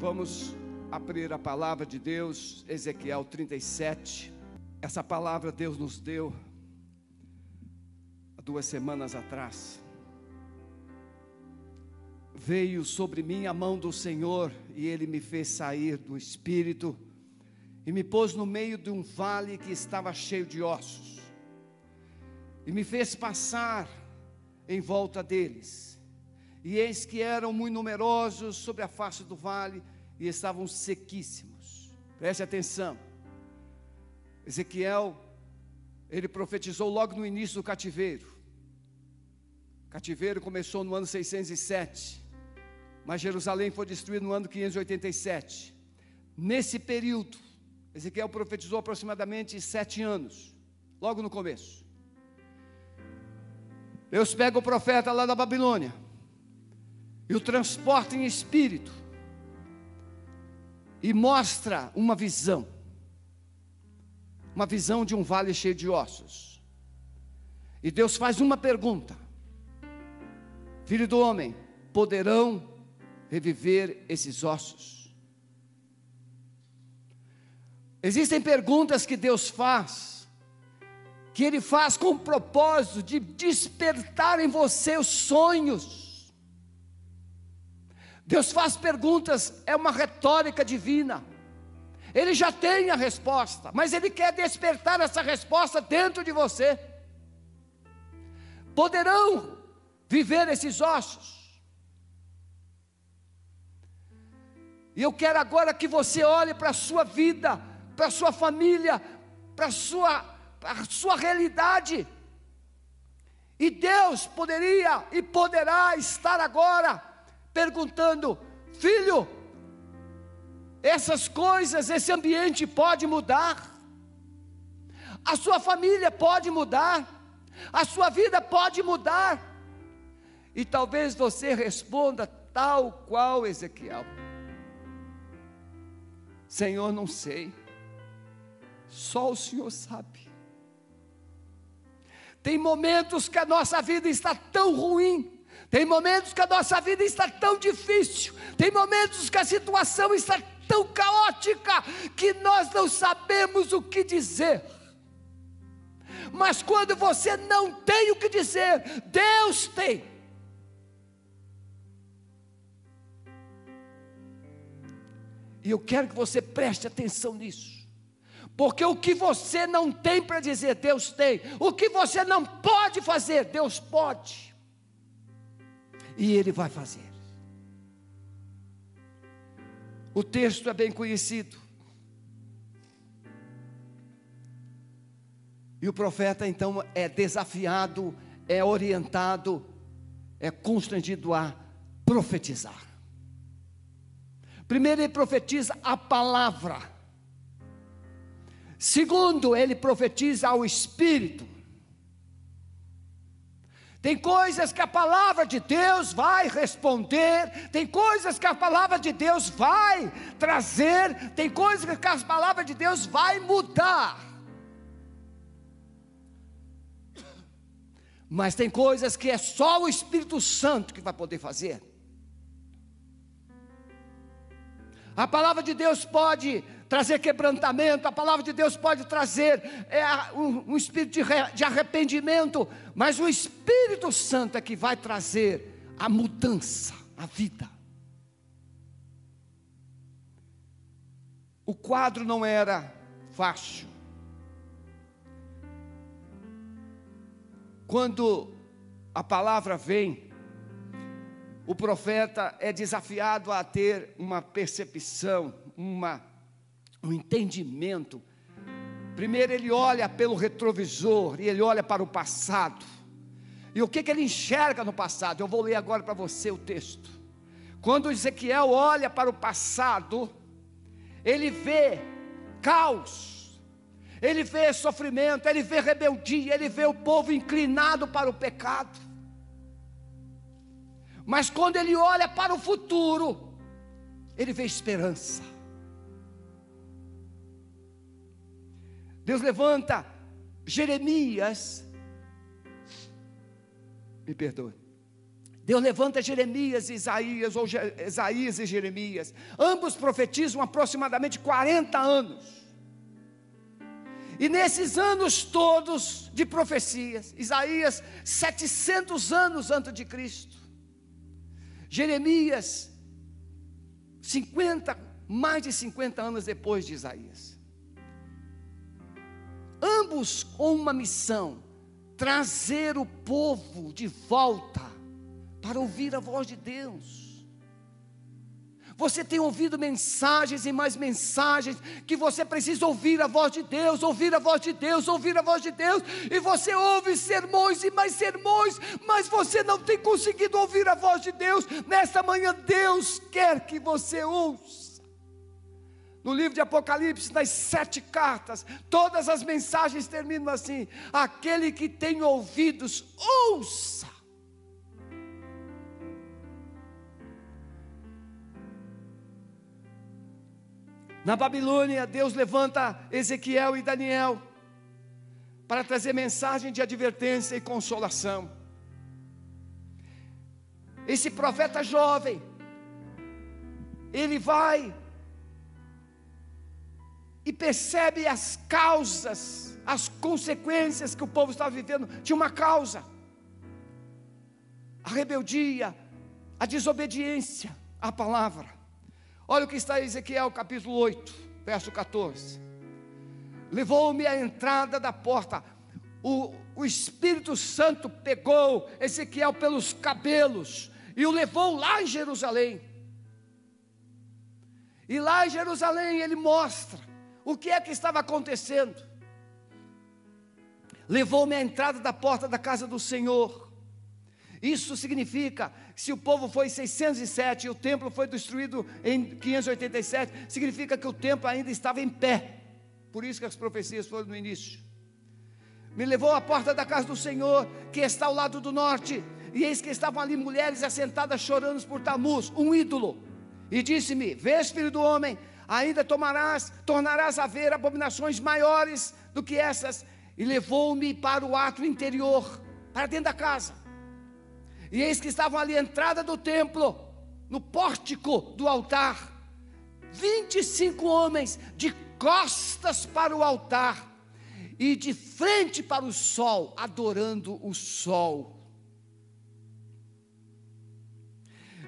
Vamos abrir a palavra de Deus, Ezequiel 37. Essa palavra Deus nos deu há duas semanas atrás. Veio sobre mim a mão do Senhor e Ele me fez sair do espírito e me pôs no meio de um vale que estava cheio de ossos e me fez passar em volta deles. E eis que eram muito numerosos sobre a face do vale e estavam sequíssimos. Preste atenção. Ezequiel, ele profetizou logo no início do cativeiro. O cativeiro começou no ano 607, mas Jerusalém foi destruída no ano 587. Nesse período, Ezequiel profetizou aproximadamente sete anos, logo no começo. Deus pega o profeta lá da Babilônia e o transporta em espírito e mostra uma visão, uma visão de um vale cheio de ossos. E Deus faz uma pergunta: Filho do homem, poderão reviver esses ossos? Existem perguntas que Deus faz, que Ele faz com o propósito de despertar em você os sonhos Deus faz perguntas, é uma retórica divina. Ele já tem a resposta, mas Ele quer despertar essa resposta dentro de você. Poderão viver esses ossos? E eu quero agora que você olhe para a sua vida, para a sua família, para a sua, para a sua realidade. E Deus poderia e poderá estar agora perguntando: Filho, essas coisas, esse ambiente pode mudar, a sua família pode mudar, a sua vida pode mudar, e talvez você responda tal qual Ezequiel: Senhor, não sei, só o Senhor sabe. Tem momentos que a nossa vida está tão ruim, tem momentos que a nossa vida está tão difícil, tem momentos que a situação está tão caótica que nós não sabemos o que dizer. Mas quando você não tem o que dizer, Deus tem. E eu quero que você preste atenção nisso. Porque o que você não tem para dizer, Deus tem. O que você não pode fazer, Deus pode e Ele vai fazer. O texto é bem conhecido. E o profeta então é desafiado, é orientado, é constrangido a profetizar. Primeiro, ele profetiza a palavra. Segundo, ele profetiza ao Espírito. Tem coisas que a palavra de Deus vai responder, tem coisas que a palavra de Deus vai trazer, tem coisas que a palavra de Deus vai mudar. Mas tem coisas que é só o Espírito Santo que vai poder fazer. A palavra de Deus pode trazer quebrantamento, a palavra de Deus pode trazer é, um, um, espírito de, de arrependimento, mas o Espírito Santo é que vai trazer a mudança, a vida. O quadro não era fácil. Quando a palavra vem, o profeta é desafiado a ter uma percepção, uma um entendimento. Primeiro ele olha pelo retrovisor e ele olha para o passado. E o que, que ele enxerga no passado? Eu vou ler agora para você o texto. Quando Ezequiel olha para o passado, ele vê caos, ele vê sofrimento, ele vê rebeldia, ele vê o povo inclinado para o pecado. Mas quando ele olha para o futuro, ele vê esperança. Deus levanta Jeremias, me perdoe. Deus levanta Jeremias e Isaías, ou Isaías e Jeremias. Ambos profetizam aproximadamente 40 anos. E nesses anos todos de profecias, Isaías, 700 anos antes de Cristo. Jeremias, 50, mais de 50 anos depois de Isaías. Ambos com uma missão: trazer o povo de volta para ouvir a voz de Deus. Você tem ouvido mensagens e mais mensagens que você precisa ouvir a voz de Deus, ouvir a voz de Deus, ouvir a voz de Deus, e você ouve sermões e mais sermões, mas você não tem conseguido ouvir a voz de Deus. Nesta manhã, Deus quer que você ouça. No livro de Apocalipse, nas sete cartas, todas as mensagens terminam assim: aquele que tem ouvidos, ouça. Na Babilônia, Deus levanta Ezequiel e Daniel para trazer mensagem de advertência e consolação. Esse profeta jovem, ele vai e percebe as causas, as consequências que o povo estava vivendo. Tinha uma causa: a rebeldia, a desobediência à palavra. Olha o que está em Ezequiel capítulo 8, verso 14. Levou-me à entrada da porta. O, o Espírito Santo pegou Ezequiel pelos cabelos e o levou lá em Jerusalém. E lá em Jerusalém ele mostra o que é que estava acontecendo. Levou-me à entrada da porta da casa do Senhor. Isso significa, se o povo foi em 607 e o templo foi destruído em 587, significa que o templo ainda estava em pé. Por isso que as profecias foram no início. Me levou à porta da casa do Senhor, que está ao lado do norte, e eis que estavam ali mulheres assentadas chorando por Tamuz, um ídolo. E disse-me: Vês, filho do homem, ainda tomarás, tornarás a ver abominações maiores do que essas. E levou-me para o ato interior, para dentro da casa. E eis que estavam ali à entrada do templo, no pórtico do altar, 25 homens de costas para o altar e de frente para o sol, adorando o sol.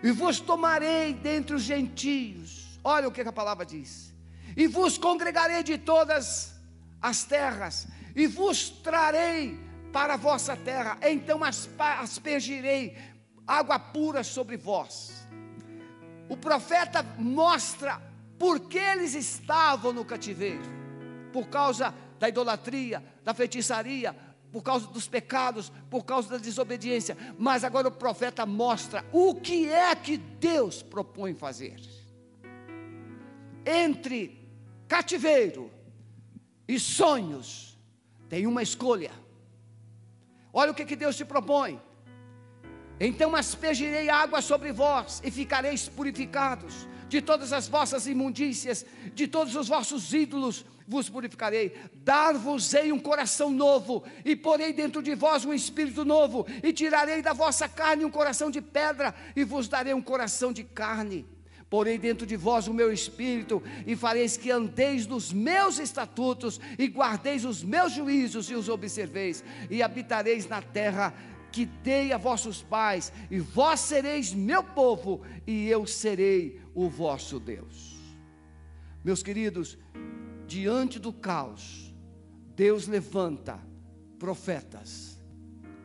E vos tomarei dentre os gentios, olha o que a palavra diz, e vos congregarei de todas as terras, e vos trarei para a vossa terra, então aspergirei água pura sobre vós. O profeta mostra por que eles estavam no cativeiro, por causa da idolatria, da feitiçaria, por causa dos pecados, por causa da desobediência. Mas agora o profeta mostra o que é que Deus propõe fazer. Entre cativeiro e sonhos, tem uma escolha. Olha o que, que Deus te propõe. Então aspergirei água sobre vós e ficareis purificados. De todas as vossas imundícias, de todos os vossos ídolos, vos purificarei. Dar-vos-ei um coração novo, e porei dentro de vós um espírito novo, e tirarei da vossa carne um coração de pedra, e vos darei um coração de carne Porei dentro de vós o meu espírito, e fareis que andeis nos meus estatutos, e guardeis os meus juízos e os observeis, e habitareis na terra que dei a vossos pais, e vós sereis meu povo, e eu serei o vosso Deus. Meus queridos, diante do caos, Deus levanta profetas,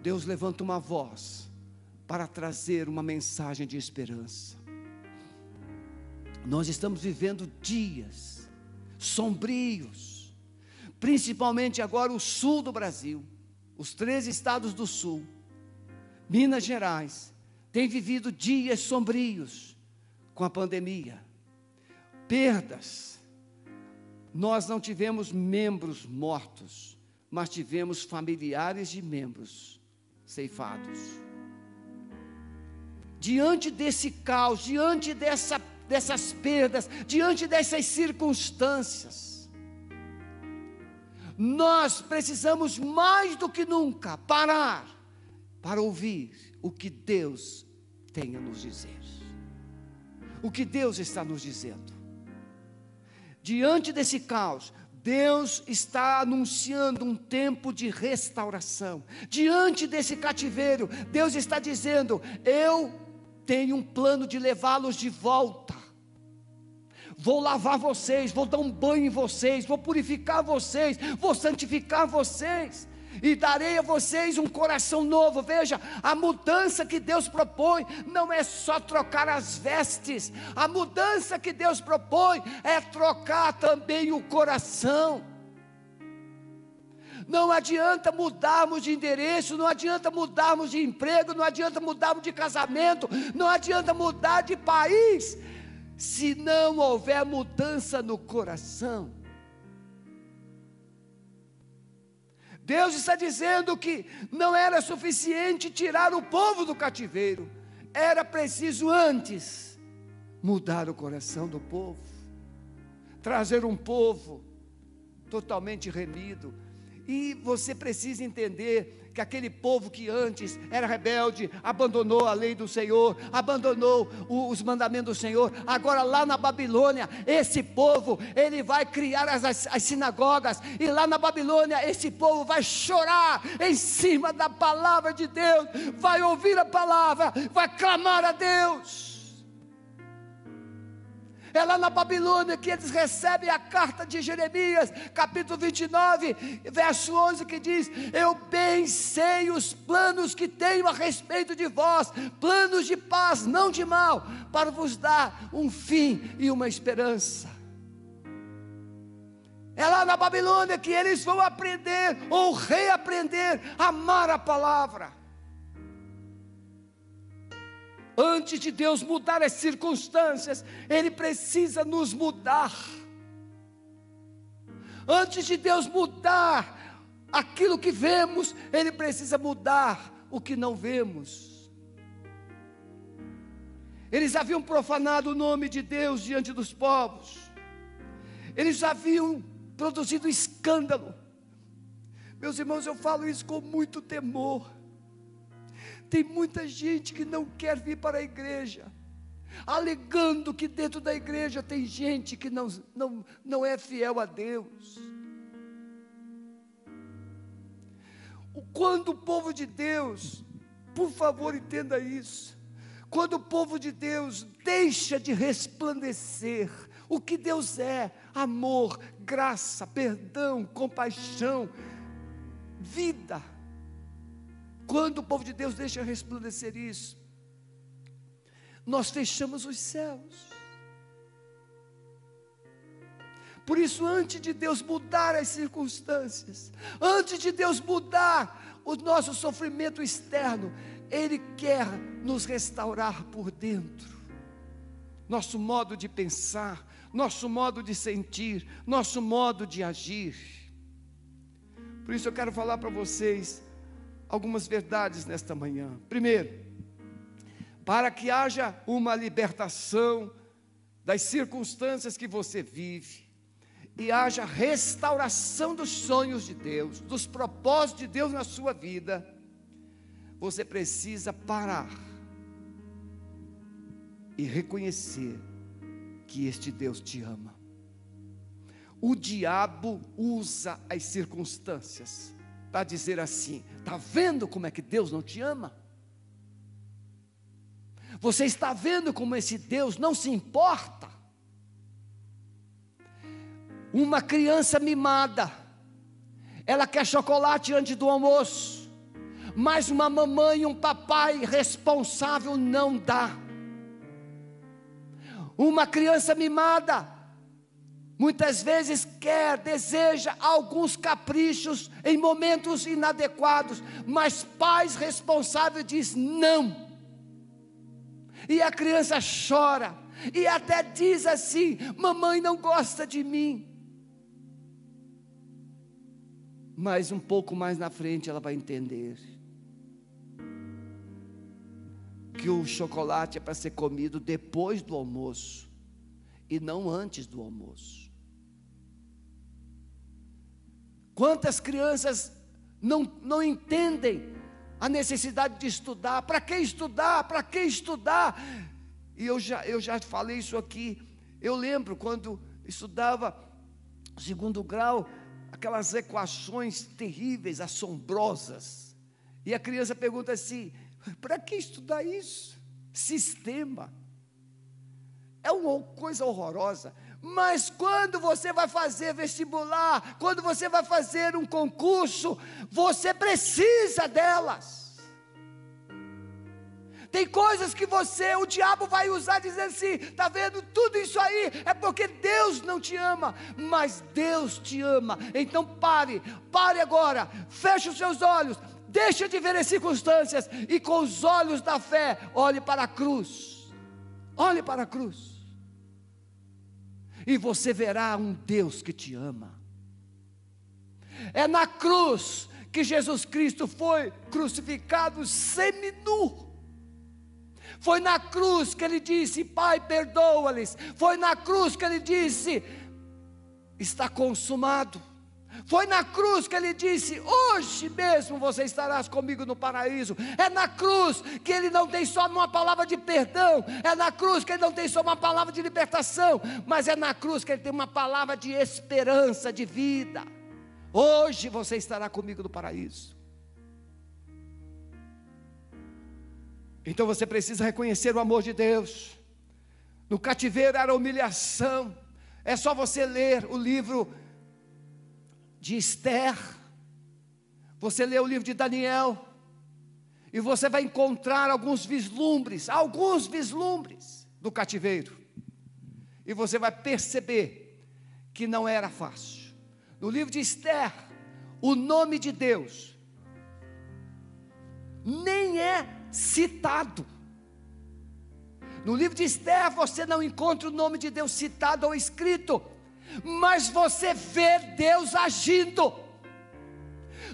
Deus levanta uma voz para trazer uma mensagem de esperança. Nós estamos vivendo dias sombrios, principalmente agora o sul do Brasil, os três estados do sul, Minas Gerais, tem vivido dias sombrios com a pandemia, perdas. Nós não tivemos membros mortos, mas tivemos familiares de membros ceifados. Diante desse caos, diante dessa dessas perdas, diante dessas circunstâncias. Nós precisamos mais do que nunca parar para ouvir o que Deus tem a nos dizer. O que Deus está nos dizendo? Diante desse caos, Deus está anunciando um tempo de restauração. Diante desse cativeiro, Deus está dizendo: Eu tenho um plano de levá-los de volta. Vou lavar vocês, vou dar um banho em vocês, vou purificar vocês, vou santificar vocês e darei a vocês um coração novo. Veja, a mudança que Deus propõe não é só trocar as vestes, a mudança que Deus propõe é trocar também o coração. Não adianta mudarmos de endereço, não adianta mudarmos de emprego, não adianta mudarmos de casamento, não adianta mudar de país, se não houver mudança no coração. Deus está dizendo que não era suficiente tirar o povo do cativeiro, era preciso antes mudar o coração do povo, trazer um povo totalmente remido. E você precisa entender que aquele povo que antes era rebelde, abandonou a lei do Senhor, abandonou os mandamentos do Senhor, agora lá na Babilônia, esse povo, ele vai criar as, as, as sinagogas, e lá na Babilônia, esse povo vai chorar em cima da palavra de Deus, vai ouvir a palavra, vai clamar a Deus. É lá na Babilônia que eles recebem a carta de Jeremias, capítulo 29, verso 11, que diz: Eu bem sei os planos que tenho a respeito de vós, planos de paz, não de mal, para vos dar um fim e uma esperança. É lá na Babilônia que eles vão aprender ou reaprender a amar a palavra. Antes de Deus mudar as circunstâncias, Ele precisa nos mudar. Antes de Deus mudar aquilo que vemos, Ele precisa mudar o que não vemos. Eles haviam profanado o nome de Deus diante dos povos, eles haviam produzido escândalo. Meus irmãos, eu falo isso com muito temor. Tem muita gente que não quer vir para a igreja, alegando que dentro da igreja tem gente que não, não, não é fiel a Deus. Quando o povo de Deus, por favor entenda isso, quando o povo de Deus deixa de resplandecer o que Deus é, amor, graça, perdão, compaixão, vida, quando o povo de Deus deixa resplandecer isso, nós fechamos os céus. Por isso, antes de Deus mudar as circunstâncias, antes de Deus mudar o nosso sofrimento externo, Ele quer nos restaurar por dentro. Nosso modo de pensar, nosso modo de sentir, nosso modo de agir. Por isso eu quero falar para vocês algumas verdades nesta manhã. Primeiro, para que haja uma libertação das circunstâncias que você vive e haja restauração dos sonhos de Deus, dos propósitos de Deus na sua vida, você precisa parar e reconhecer que este Deus te ama. O diabo usa as circunstâncias para dizer assim: está vendo como é que Deus não te ama? Você está vendo como esse Deus não se importa? Uma criança mimada, ela quer chocolate antes do almoço, mas uma mamãe e um papai responsável não dá. Uma criança mimada, Muitas vezes quer, deseja alguns caprichos em momentos inadequados, mas pais responsáveis diz não. E a criança chora e até diz assim: "Mamãe não gosta de mim". Mas um pouco mais na frente ela vai entender que o chocolate é para ser comido depois do almoço e não antes do almoço. Quantas crianças não, não entendem a necessidade de estudar. Para que estudar? Para que estudar? E eu já, eu já falei isso aqui. Eu lembro quando estudava segundo grau, aquelas equações terríveis, assombrosas. E a criança pergunta assim: para que estudar isso? Sistema. É uma coisa horrorosa. Mas quando você vai fazer vestibular, quando você vai fazer um concurso, você precisa delas. Tem coisas que você, o diabo vai usar dizendo assim: está vendo tudo isso aí? É porque Deus não te ama, mas Deus te ama. Então pare, pare agora, feche os seus olhos, deixa de ver as circunstâncias e com os olhos da fé, olhe para a cruz. Olhe para a cruz. E você verá um Deus que te ama. É na cruz que Jesus Cristo foi crucificado seminu foi na cruz que ele disse: Pai, perdoa-lhes. Foi na cruz que ele disse: Está consumado. Foi na cruz que ele disse: Hoje mesmo você estarás comigo no paraíso. É na cruz que ele não tem só uma palavra de perdão, é na cruz que ele não tem só uma palavra de libertação, mas é na cruz que ele tem uma palavra de esperança, de vida. Hoje você estará comigo no paraíso. Então você precisa reconhecer o amor de Deus. No cativeiro era humilhação. É só você ler o livro de Esther. Você lê o livro de Daniel. E você vai encontrar alguns vislumbres, alguns vislumbres do cativeiro. E você vai perceber que não era fácil. No livro de Esther, o nome de Deus nem é citado. No livro de Esther você não encontra o nome de Deus citado ou escrito, mas você vê Deus agindo.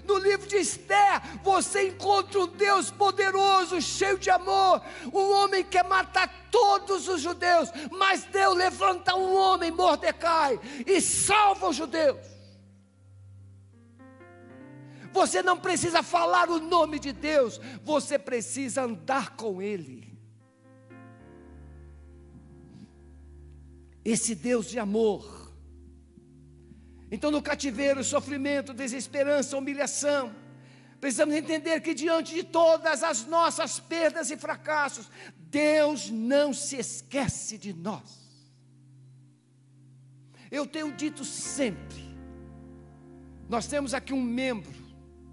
No livro de Esther, você encontra um Deus poderoso, cheio de amor, um homem que matar todos os judeus, mas Deus levanta um homem, Mordecai, e salva os judeus. Você não precisa falar o nome de Deus, você precisa andar com Ele. Esse Deus de amor. Então, no cativeiro, sofrimento, desesperança, humilhação, precisamos entender que diante de todas as nossas perdas e fracassos, Deus não se esquece de nós. Eu tenho dito sempre, nós temos aqui um membro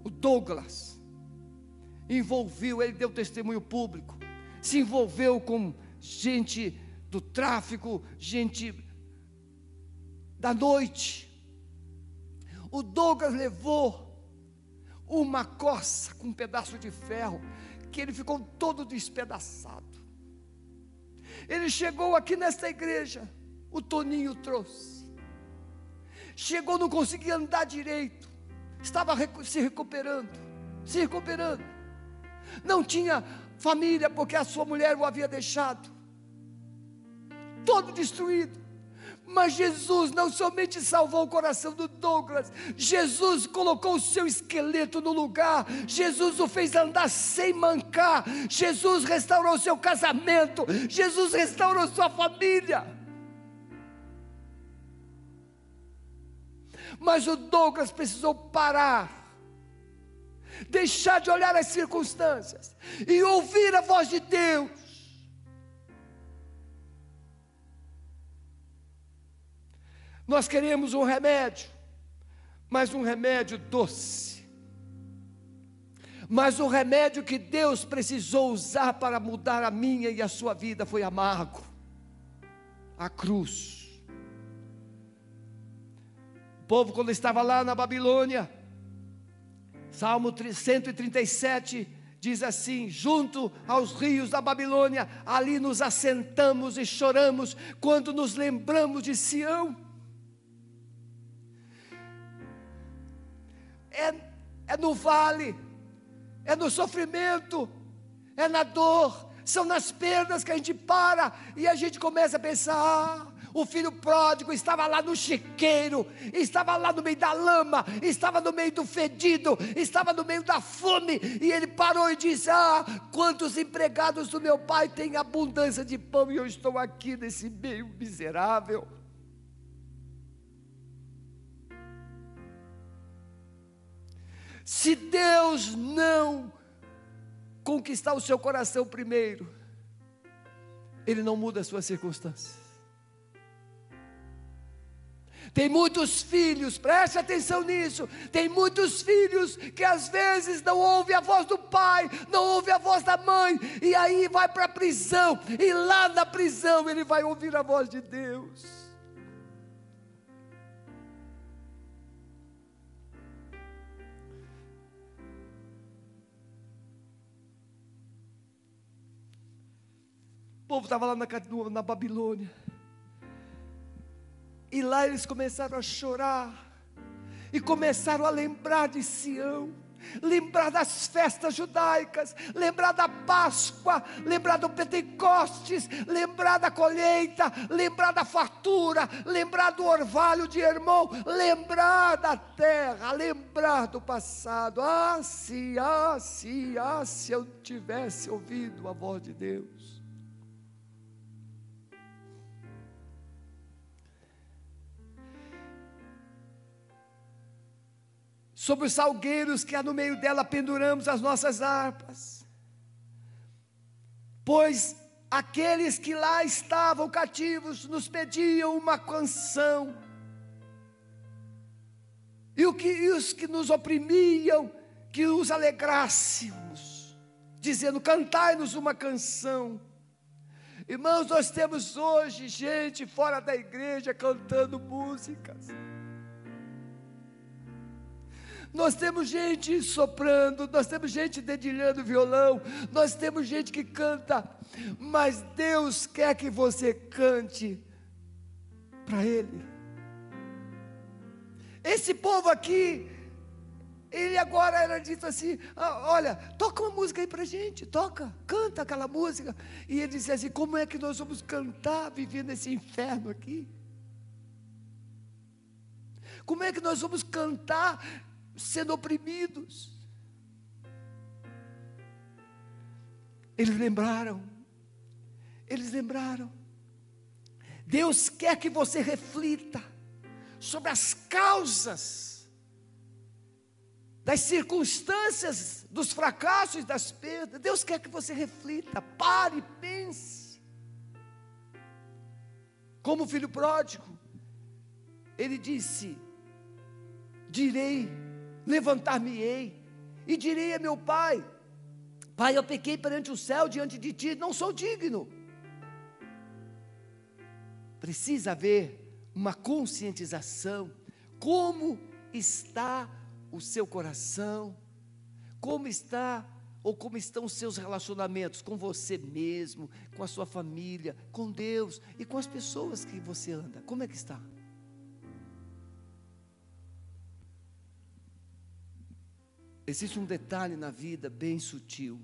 o Douglas, envolveu, ele deu testemunho público, se envolveu com gente do tráfico, gente da noite. O Douglas levou uma coça com um pedaço de ferro, que ele ficou todo despedaçado. Ele chegou aqui nesta igreja, o Toninho trouxe. Chegou, não conseguia andar direito estava se recuperando, se recuperando. Não tinha família porque a sua mulher o havia deixado, todo destruído. Mas Jesus não somente salvou o coração do Douglas, Jesus colocou o seu esqueleto no lugar, Jesus o fez andar sem mancar, Jesus restaurou seu casamento, Jesus restaurou sua família. Mas o Douglas precisou parar, deixar de olhar as circunstâncias e ouvir a voz de Deus. Nós queremos um remédio, mas um remédio doce. Mas o remédio que Deus precisou usar para mudar a minha e a sua vida foi amargo a cruz povo, quando estava lá na Babilônia, Salmo 137 diz assim: junto aos rios da Babilônia, ali nos assentamos e choramos quando nos lembramos de Sião. É, é no vale, é no sofrimento, é na dor, são nas perdas que a gente para e a gente começa a pensar: ah, O filho pródigo estava lá no chiqueiro, estava lá no meio da lama, estava no meio do fedido, estava no meio da fome, e ele parou e disse: Ah, quantos empregados do meu pai têm abundância de pão e eu estou aqui nesse meio miserável. Se Deus não conquistar o seu coração primeiro, Ele não muda as suas circunstâncias. Tem muitos filhos, preste atenção nisso. Tem muitos filhos que às vezes não ouvem a voz do pai, não ouvem a voz da mãe, e aí vai para a prisão, e lá na prisão ele vai ouvir a voz de Deus. Povo estava lá na, na Babilônia. E lá eles começaram a chorar. E começaram a lembrar de Sião lembrar das festas judaicas, lembrar da Páscoa, lembrar do Pentecostes, lembrar da colheita, lembrar da fartura, lembrar do orvalho de irmão, lembrar da terra, lembrar do passado. Ah, se, ah, se, ah, se eu tivesse ouvido a voz de Deus. Sobre os salgueiros que há no meio dela penduramos as nossas harpas. Pois aqueles que lá estavam cativos nos pediam uma canção. E, o que, e os que nos oprimiam, que os alegrássemos, dizendo: cantai-nos uma canção. Irmãos, nós temos hoje gente fora da igreja cantando músicas. Nós temos gente soprando, nós temos gente dedilhando violão, nós temos gente que canta, mas Deus quer que você cante para Ele. Esse povo aqui, ele agora era dito assim: ah, olha, toca uma música aí para gente, toca, canta aquela música. E ele dizia assim: como é que nós vamos cantar vivendo esse inferno aqui? Como é que nós vamos cantar sendo oprimidos. Eles lembraram, eles lembraram. Deus quer que você reflita sobre as causas das circunstâncias, dos fracassos das perdas. Deus quer que você reflita, pare pense. Como o filho pródigo, ele disse: Direi levantar-me-ei e direi a meu pai: Pai, eu pequei perante o céu diante de ti, não sou digno. Precisa haver uma conscientização. Como está o seu coração? Como está ou como estão os seus relacionamentos com você mesmo, com a sua família, com Deus e com as pessoas que você anda? Como é que está? Existe um detalhe na vida bem sutil.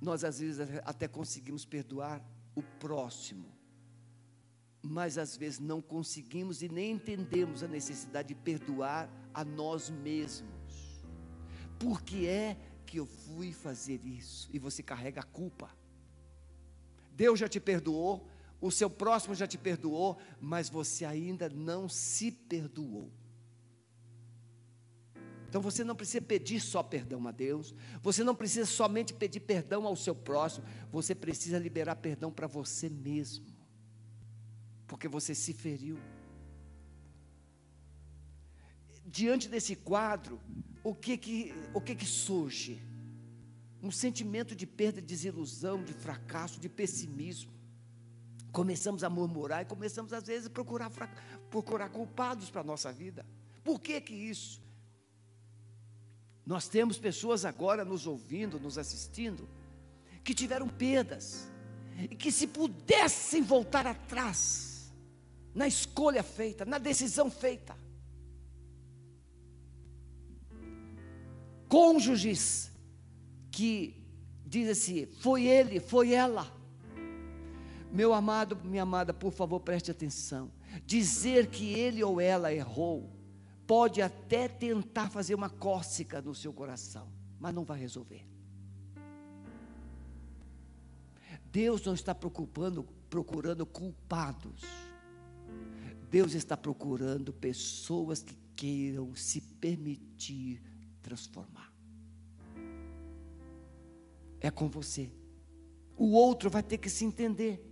Nós às vezes até conseguimos perdoar o próximo, mas às vezes não conseguimos e nem entendemos a necessidade de perdoar a nós mesmos. Por que é que eu fui fazer isso? E você carrega a culpa. Deus já te perdoou, o seu próximo já te perdoou, mas você ainda não se perdoou. Então você não precisa pedir só perdão a Deus, você não precisa somente pedir perdão ao seu próximo, você precisa liberar perdão para você mesmo, porque você se feriu. Diante desse quadro, o que que, o que, que surge? Um sentimento de perda, de desilusão, de fracasso, de pessimismo. Começamos a murmurar e começamos às vezes a procurar, procurar culpados para a nossa vida. Por que que isso? Nós temos pessoas agora nos ouvindo, nos assistindo, que tiveram perdas, e que se pudessem voltar atrás, na escolha feita, na decisão feita, cônjuges que diz assim, foi ele, foi ela, Meu amado, minha amada, por favor, preste atenção. Dizer que ele ou ela errou pode até tentar fazer uma cócega no seu coração, mas não vai resolver. Deus não está preocupando, procurando culpados. Deus está procurando pessoas que queiram se permitir transformar. É com você. O outro vai ter que se entender.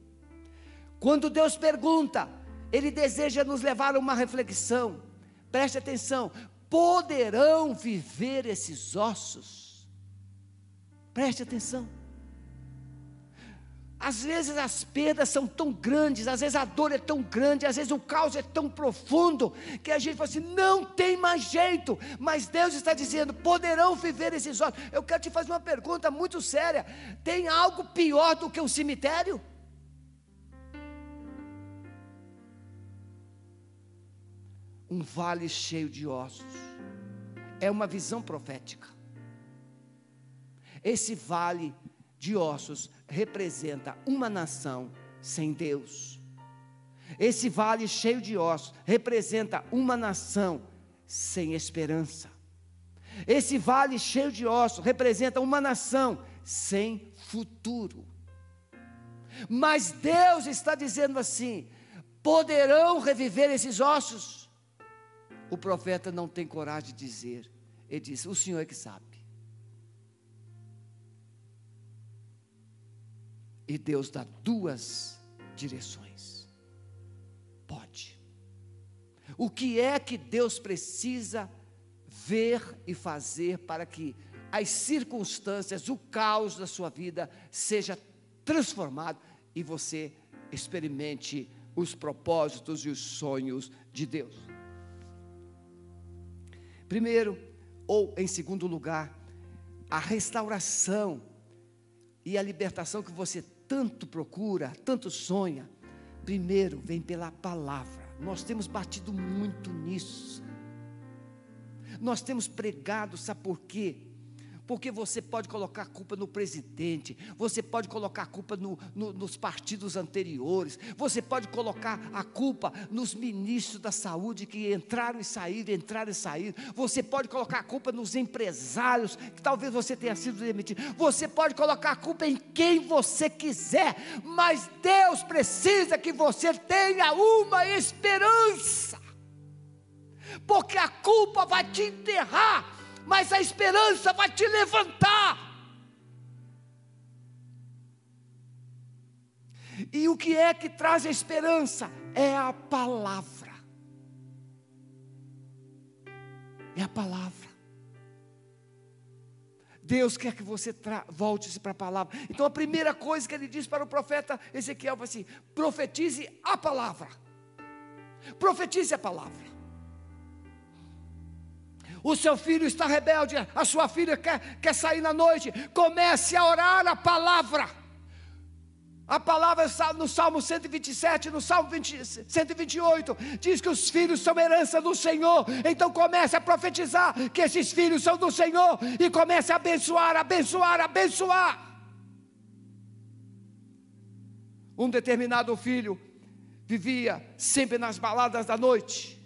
Quando Deus pergunta, Ele deseja nos levar a uma reflexão. Preste atenção: poderão viver esses ossos? Preste atenção. Às vezes as perdas são tão grandes, às vezes a dor é tão grande, às vezes o caos é tão profundo, que a gente fala assim: não tem mais jeito, mas Deus está dizendo: poderão viver esses ossos. Eu quero te fazer uma pergunta muito séria: tem algo pior do que o cemitério? Um vale cheio de ossos, é uma visão profética. Esse vale de ossos representa uma nação sem Deus. Esse vale cheio de ossos representa uma nação sem esperança. Esse vale cheio de ossos representa uma nação sem futuro. Mas Deus está dizendo assim: poderão reviver esses ossos? O profeta não tem coragem de dizer, ele diz: o Senhor é que sabe. E Deus dá duas direções. Pode. O que é que Deus precisa ver e fazer para que as circunstâncias, o caos da sua vida seja transformado e você experimente os propósitos e os sonhos de Deus? Primeiro, ou em segundo lugar, a restauração e a libertação que você tanto procura, tanto sonha, primeiro vem pela palavra. Nós temos batido muito nisso. Nós temos pregado, sabe por quê? Porque você pode colocar a culpa no presidente, você pode colocar a culpa no, no, nos partidos anteriores, você pode colocar a culpa nos ministros da saúde que entraram e saíram, entraram e saíram, você pode colocar a culpa nos empresários, que talvez você tenha sido demitido, você pode colocar a culpa em quem você quiser, mas Deus precisa que você tenha uma esperança, porque a culpa vai te enterrar mas a esperança vai te levantar. E o que é que traz a esperança? É a palavra. É a palavra. Deus quer que você volte-se para a palavra. Então a primeira coisa que ele diz para o profeta Ezequiel foi assim: profetize a palavra. Profetize a palavra. O seu filho está rebelde, a sua filha quer, quer sair na noite. Comece a orar a palavra. A palavra no Salmo 127, no Salmo 20, 128, diz que os filhos são herança do Senhor. Então comece a profetizar que esses filhos são do Senhor e comece a abençoar, abençoar, abençoar. Um determinado filho vivia sempre nas baladas da noite.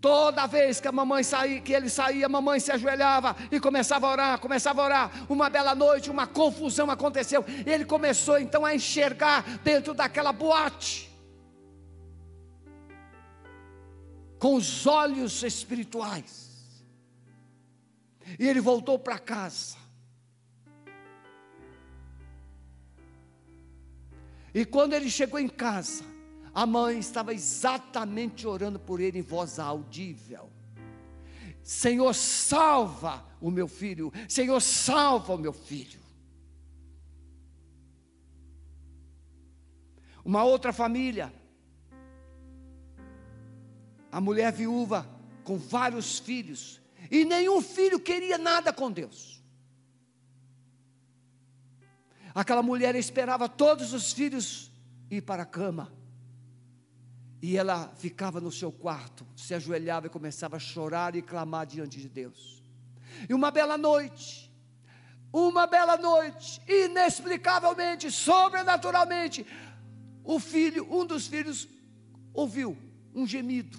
Toda vez que a mamãe saía, que ele saía, a mamãe se ajoelhava e começava a orar, começava a orar. Uma bela noite, uma confusão aconteceu. Ele começou então a enxergar dentro daquela boate. Com os olhos espirituais. E ele voltou para casa. E quando ele chegou em casa, a mãe estava exatamente orando por ele em voz audível. Senhor, salva o meu filho. Senhor, salva o meu filho. Uma outra família, a mulher viúva com vários filhos, e nenhum filho queria nada com Deus. Aquela mulher esperava todos os filhos ir para a cama. E ela ficava no seu quarto, se ajoelhava e começava a chorar e clamar diante de Deus. E uma bela noite, uma bela noite, inexplicavelmente, sobrenaturalmente, o filho, um dos filhos, ouviu um gemido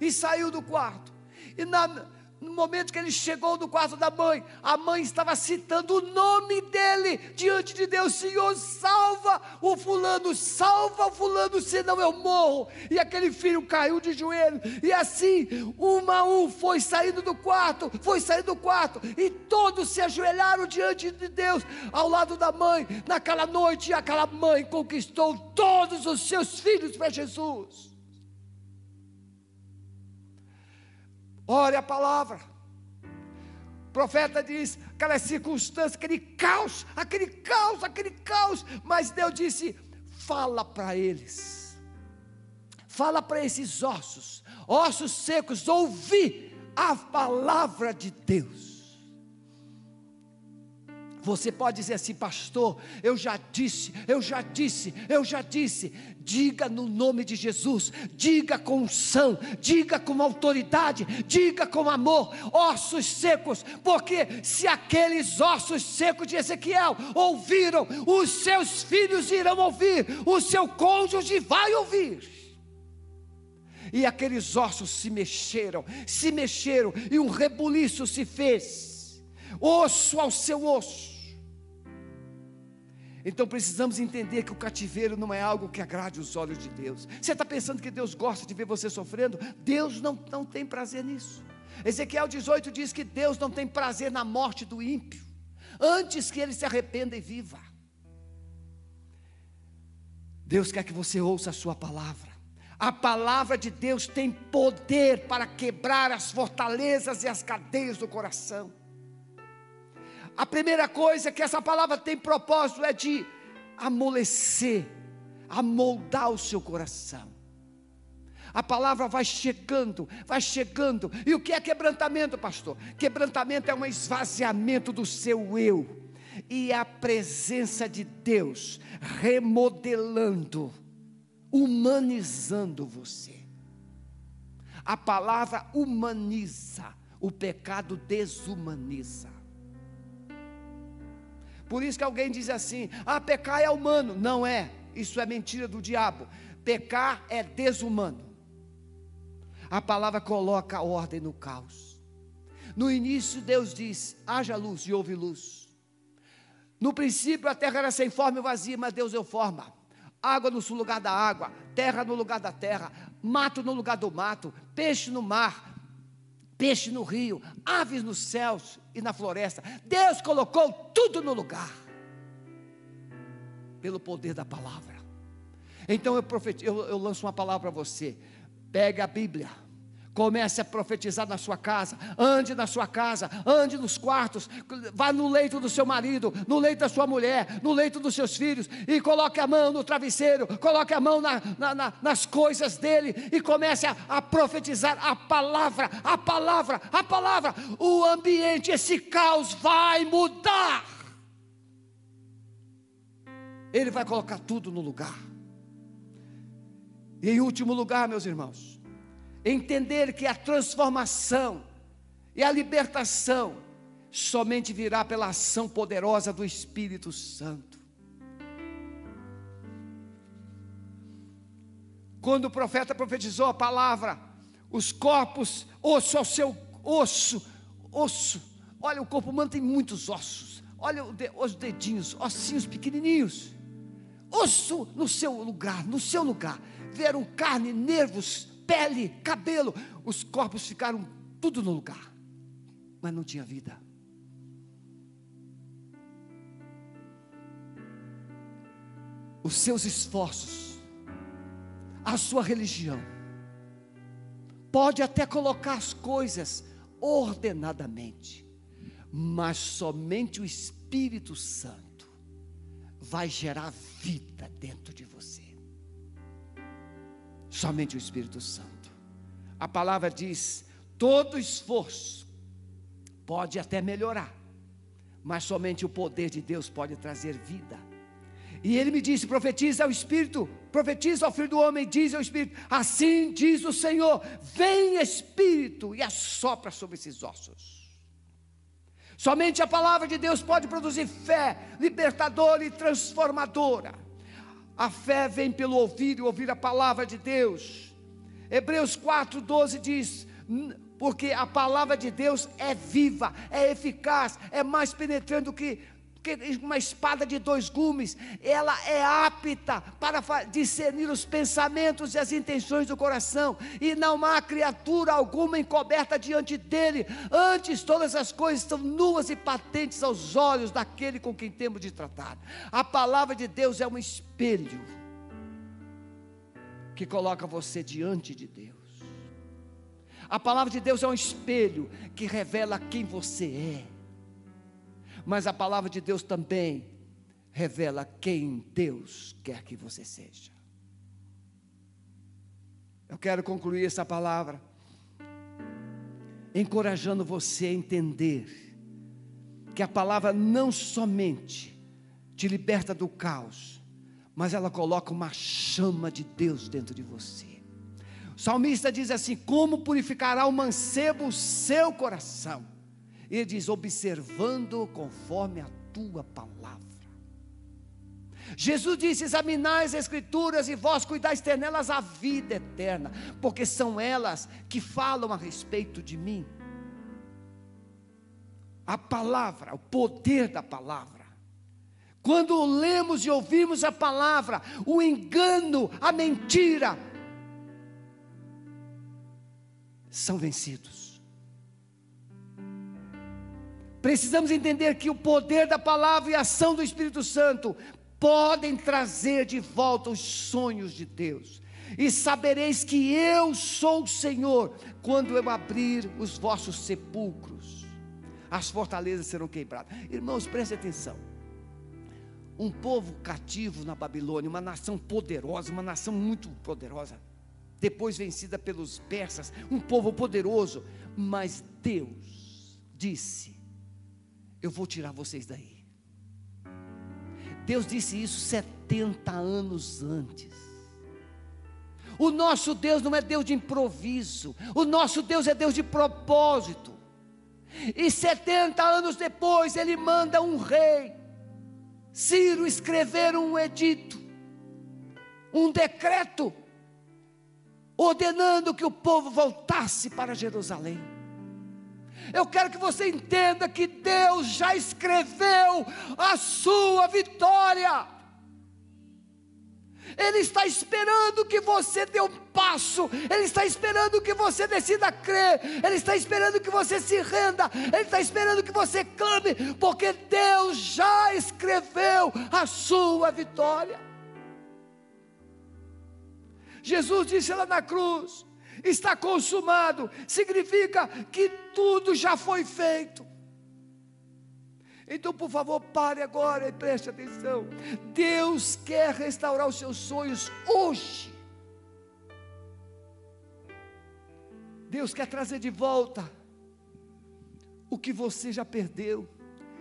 e saiu do quarto. E na, no momento que ele chegou no quarto da mãe, a mãe estava citando o nome dele diante de Deus: Senhor, salva o fulano, salva o fulano, senão eu morro. E aquele filho caiu de joelho, e assim, um a um foi saindo do quarto, foi saindo do quarto, e todos se ajoelharam diante de Deus, ao lado da mãe, naquela noite, e aquela mãe conquistou todos os seus filhos para Jesus. Ore a palavra. O profeta diz aquela circunstância, aquele caos, aquele caos, aquele caos. Mas Deus disse: fala para eles, fala para esses ossos, ossos secos, ouvir a palavra de Deus. Você pode dizer assim, pastor, eu já disse, eu já disse, eu já disse. Diga no nome de Jesus, diga com unção, diga com autoridade, diga com amor, ossos secos, porque se aqueles ossos secos de Ezequiel ouviram, os seus filhos irão ouvir, o seu cônjuge vai ouvir. E aqueles ossos se mexeram, se mexeram, e um rebuliço se fez, osso ao seu osso então precisamos entender que o cativeiro não é algo que agrade os olhos de Deus. Você está pensando que Deus gosta de ver você sofrendo? Deus não, não tem prazer nisso. Ezequiel 18 diz que Deus não tem prazer na morte do ímpio, antes que ele se arrependa e viva. Deus quer que você ouça a sua palavra. A palavra de Deus tem poder para quebrar as fortalezas e as cadeias do coração. A primeira coisa que essa palavra tem propósito é de amolecer, amoldar o seu coração. A palavra vai chegando, vai chegando. E o que é quebrantamento, pastor? Quebrantamento é um esvaziamento do seu eu. E a presença de Deus remodelando, humanizando você. A palavra humaniza, o pecado desumaniza. Por isso que alguém diz assim: ah, pecar é humano. Não é, isso é mentira do diabo. Pecar é desumano. A palavra coloca ordem no caos. No início, Deus diz: haja luz e houve luz. No princípio, a terra era sem forma e vazia, mas Deus deu forma. Água no lugar da água, terra no lugar da terra, mato no lugar do mato, peixe no mar, peixe no rio, aves nos céus e na floresta. Deus colocou tudo no lugar, pelo poder da palavra. Então eu, profetizo, eu, eu lanço uma palavra para você. Pega a Bíblia Comece a profetizar na sua casa, ande na sua casa, ande nos quartos, vá no leito do seu marido, no leito da sua mulher, no leito dos seus filhos, e coloque a mão no travesseiro, coloque a mão na, na, na, nas coisas dele, e comece a, a profetizar a palavra, a palavra, a palavra. O ambiente, esse caos vai mudar. Ele vai colocar tudo no lugar. E em último lugar, meus irmãos, entender que a transformação e a libertação somente virá pela ação poderosa do Espírito Santo. Quando o profeta profetizou a palavra, os corpos, osso ao seu osso, osso. Olha, o corpo humano tem muitos ossos. Olha os dedinhos, ossinhos pequenininhos. Osso no seu lugar, no seu lugar. Vieram carne, nervos, pele, cabelo, os corpos ficaram tudo no lugar, mas não tinha vida. Os seus esforços, a sua religião, pode até colocar as coisas ordenadamente, mas somente o Espírito Santo vai gerar vida dentro de você. Somente o Espírito Santo. A palavra diz: todo esforço pode até melhorar, mas somente o poder de Deus pode trazer vida. E ele me disse: profetiza ao Espírito, profetiza ao Filho do Homem, diz ao Espírito: assim diz o Senhor: vem Espírito e assopra sobre esses ossos. Somente a palavra de Deus pode produzir fé libertadora e transformadora. A fé vem pelo ouvir e ouvir a palavra de Deus. Hebreus 4,12 diz: porque a palavra de Deus é viva, é eficaz, é mais penetrante do que, uma espada de dois gumes, ela é apta para discernir os pensamentos e as intenções do coração, e não há criatura alguma encoberta diante dele, antes todas as coisas estão nuas e patentes aos olhos daquele com quem temos de tratar. A palavra de Deus é um espelho que coloca você diante de Deus. A palavra de Deus é um espelho que revela quem você é. Mas a palavra de Deus também revela quem Deus quer que você seja. Eu quero concluir essa palavra encorajando você a entender que a palavra não somente te liberta do caos, mas ela coloca uma chama de Deus dentro de você. O salmista diz assim: Como purificará o mancebo o seu coração? Ele diz: Observando conforme a tua palavra. Jesus disse: Examinai as Escrituras e vós cuidais ter nelas a vida eterna, porque são elas que falam a respeito de mim. A palavra, o poder da palavra. Quando lemos e ouvimos a palavra, o engano, a mentira, são vencidos. Precisamos entender que o poder da palavra e a ação do Espírito Santo podem trazer de volta os sonhos de Deus. E sabereis que eu sou o Senhor quando eu abrir os vossos sepulcros. As fortalezas serão quebradas. Irmãos, preste atenção. Um povo cativo na Babilônia, uma nação poderosa, uma nação muito poderosa, depois vencida pelos persas, um povo poderoso, mas Deus disse: Eu vou tirar vocês daí. Deus disse isso 70 anos antes. O nosso Deus não é Deus de improviso, o nosso Deus é Deus de propósito. E 70 anos depois, ele manda um rei, Ciro, escrever um edito, um decreto ordenando que o povo voltasse para Jerusalém. Eu quero que você entenda que Deus já escreveu a sua vitória. Ele está esperando que você dê um passo, Ele está esperando que você decida crer, Ele está esperando que você se renda, Ele está esperando que você clame, porque Deus já escreveu a sua vitória. Jesus disse lá na cruz: está consumado, significa que tudo já foi feito. Então, por favor, pare agora e preste atenção. Deus quer restaurar os seus sonhos hoje. Deus quer trazer de volta o que você já perdeu.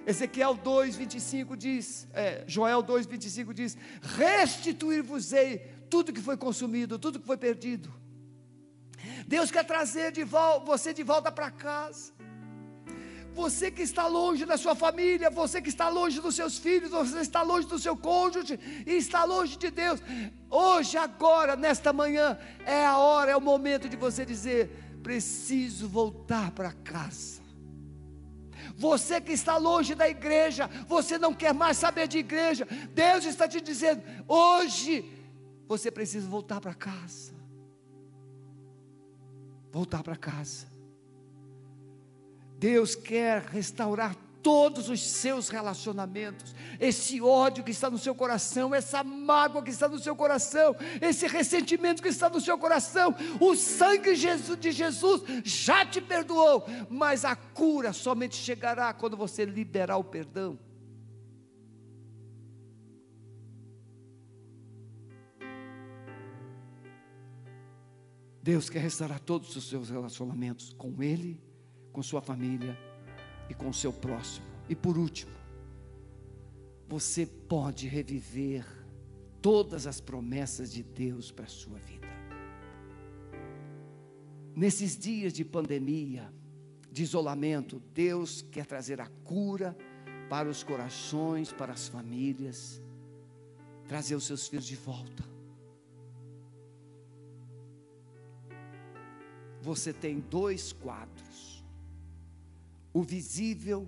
Ezequiel 2,25 diz, é, Joel 2,25 diz: Restituir-vos-ei tudo que foi consumido, tudo que foi perdido. Deus quer trazer de volta, você de volta para casa. Você que está longe da sua família, você que está longe dos seus filhos, você está longe do seu cônjuge e está longe de Deus. Hoje, agora, nesta manhã, é a hora, é o momento de você dizer: preciso voltar para casa. Você que está longe da igreja, você não quer mais saber de igreja. Deus está te dizendo: hoje você precisa voltar para casa. Voltar para casa. Deus quer restaurar todos os seus relacionamentos, esse ódio que está no seu coração, essa mágoa que está no seu coração, esse ressentimento que está no seu coração, o sangue de Jesus já te perdoou, mas a cura somente chegará quando você liberar o perdão. Deus quer restaurar todos os seus relacionamentos com Ele, com sua família e com o seu próximo. E por último, você pode reviver todas as promessas de Deus para a sua vida. Nesses dias de pandemia, de isolamento, Deus quer trazer a cura para os corações, para as famílias. trazer os seus filhos de volta. Você tem dois quadros: o visível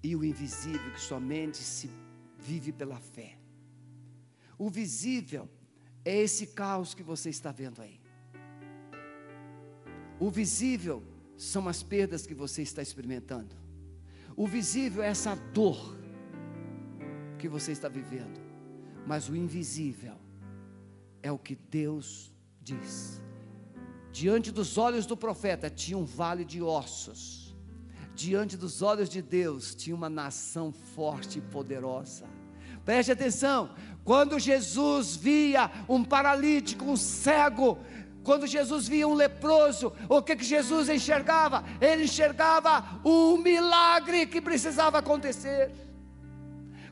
e o invisível, que somente se vive pela fé. O visível é esse caos que você está vendo aí. O visível são as perdas que você está experimentando. O visível é essa dor que você está vivendo. Mas o invisível é o que Deus diz. Diante dos olhos do profeta tinha um vale de ossos. Diante dos olhos de Deus tinha uma nação forte e poderosa. Preste atenção, quando Jesus via um paralítico, um cego, quando Jesus via um leproso, o que, que Jesus enxergava? Ele enxergava um milagre que precisava acontecer.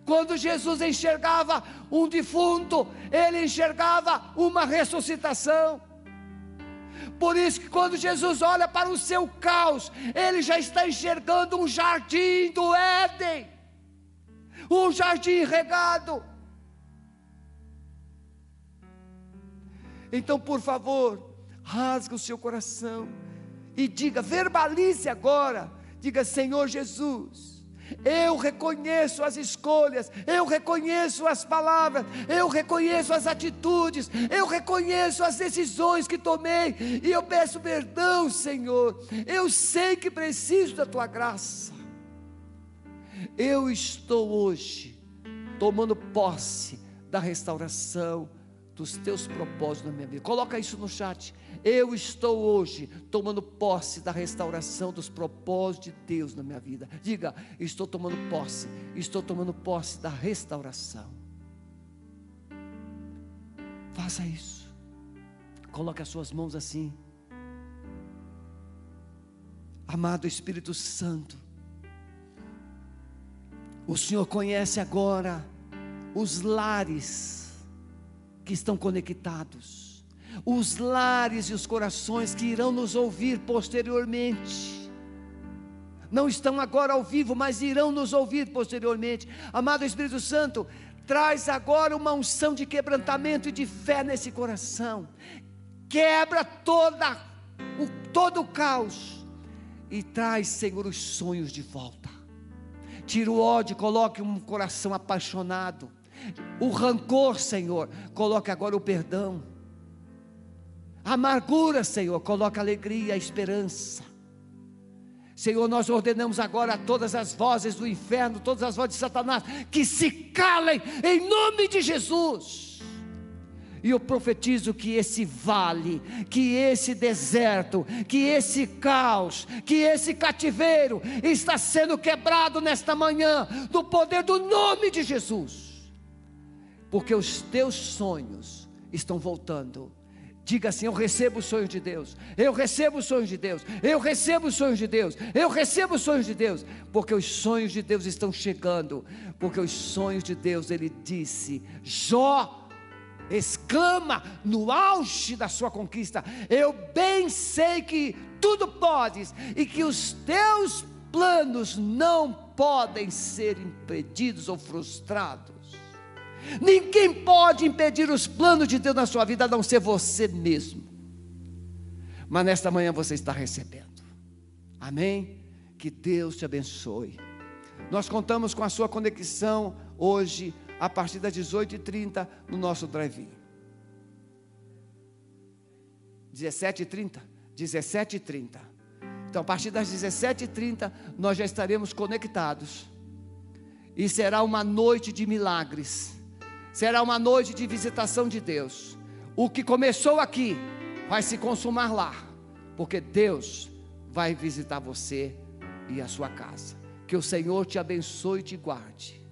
Quando Jesus enxergava um defunto, ele enxergava uma ressuscitação. Por isso que quando Jesus olha para o seu caos, ele já está enxergando um jardim do Éden, um jardim regado. Então, por favor, rasga o seu coração e diga, verbalize agora, diga: Senhor Jesus, eu reconheço as escolhas, eu reconheço as palavras, eu reconheço as atitudes, eu reconheço as decisões que tomei, e eu peço perdão, Senhor. Eu sei que preciso da tua graça. Eu estou hoje tomando posse da restauração, dos teus propósitos na minha vida. Coloca isso no chat. Eu estou hoje tomando posse da restauração dos propósitos de Deus na minha vida. Diga, estou tomando posse, estou tomando posse da restauração. Faça isso. Coloque as suas mãos assim. Amado Espírito Santo, o Senhor conhece agora os lares que estão conectados, os lares e os corações que irão nos ouvir posteriormente. Não estão agora ao vivo, mas irão nos ouvir posteriormente. Amado Espírito Santo, traz agora uma unção de quebrantamento e de fé nesse coração. Quebra toda o, todo o caos e traz, Senhor, os sonhos de volta. Tira o ódio, coloque um coração apaixonado o rancor, Senhor, coloque agora o perdão. A amargura, Senhor, coloca alegria, esperança. Senhor, nós ordenamos agora a todas as vozes do inferno, todas as vozes de Satanás, que se calem em nome de Jesus. E eu profetizo que esse vale, que esse deserto, que esse caos, que esse cativeiro está sendo quebrado nesta manhã, do poder do nome de Jesus porque os teus sonhos estão voltando. Diga assim: Eu recebo os sonhos de Deus, eu recebo os sonhos de Deus, eu recebo os sonhos de Deus, eu recebo os sonhos de Deus, porque os sonhos de Deus estão chegando, porque os sonhos de Deus, ele disse, Jó, exclama no auge da sua conquista: Eu bem sei que tudo podes e que os teus planos não podem ser impedidos ou frustrados. Ninguém pode impedir os planos de Deus na sua vida a não ser você mesmo. Mas nesta manhã você está recebendo. Amém? Que Deus te abençoe. Nós contamos com a sua conexão hoje, a partir das 18h30, no nosso drive-in. 17h30? 17h30. Então, a partir das 17h30, nós já estaremos conectados. E será uma noite de milagres será uma noite de visitação de Deus. O que começou aqui vai se consumar lá, porque Deus vai visitar você e a sua casa. Que o Senhor te abençoe e te guarde.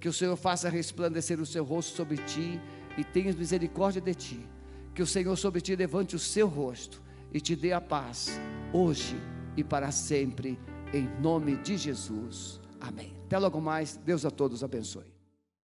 Que o Senhor faça resplandecer o seu rosto sobre ti e tenha misericórdia de ti. Que o Senhor sobre ti levante o seu rosto e te dê a paz, hoje e para sempre, em nome de Jesus. Amém. Até logo mais. Deus a todos abençoe.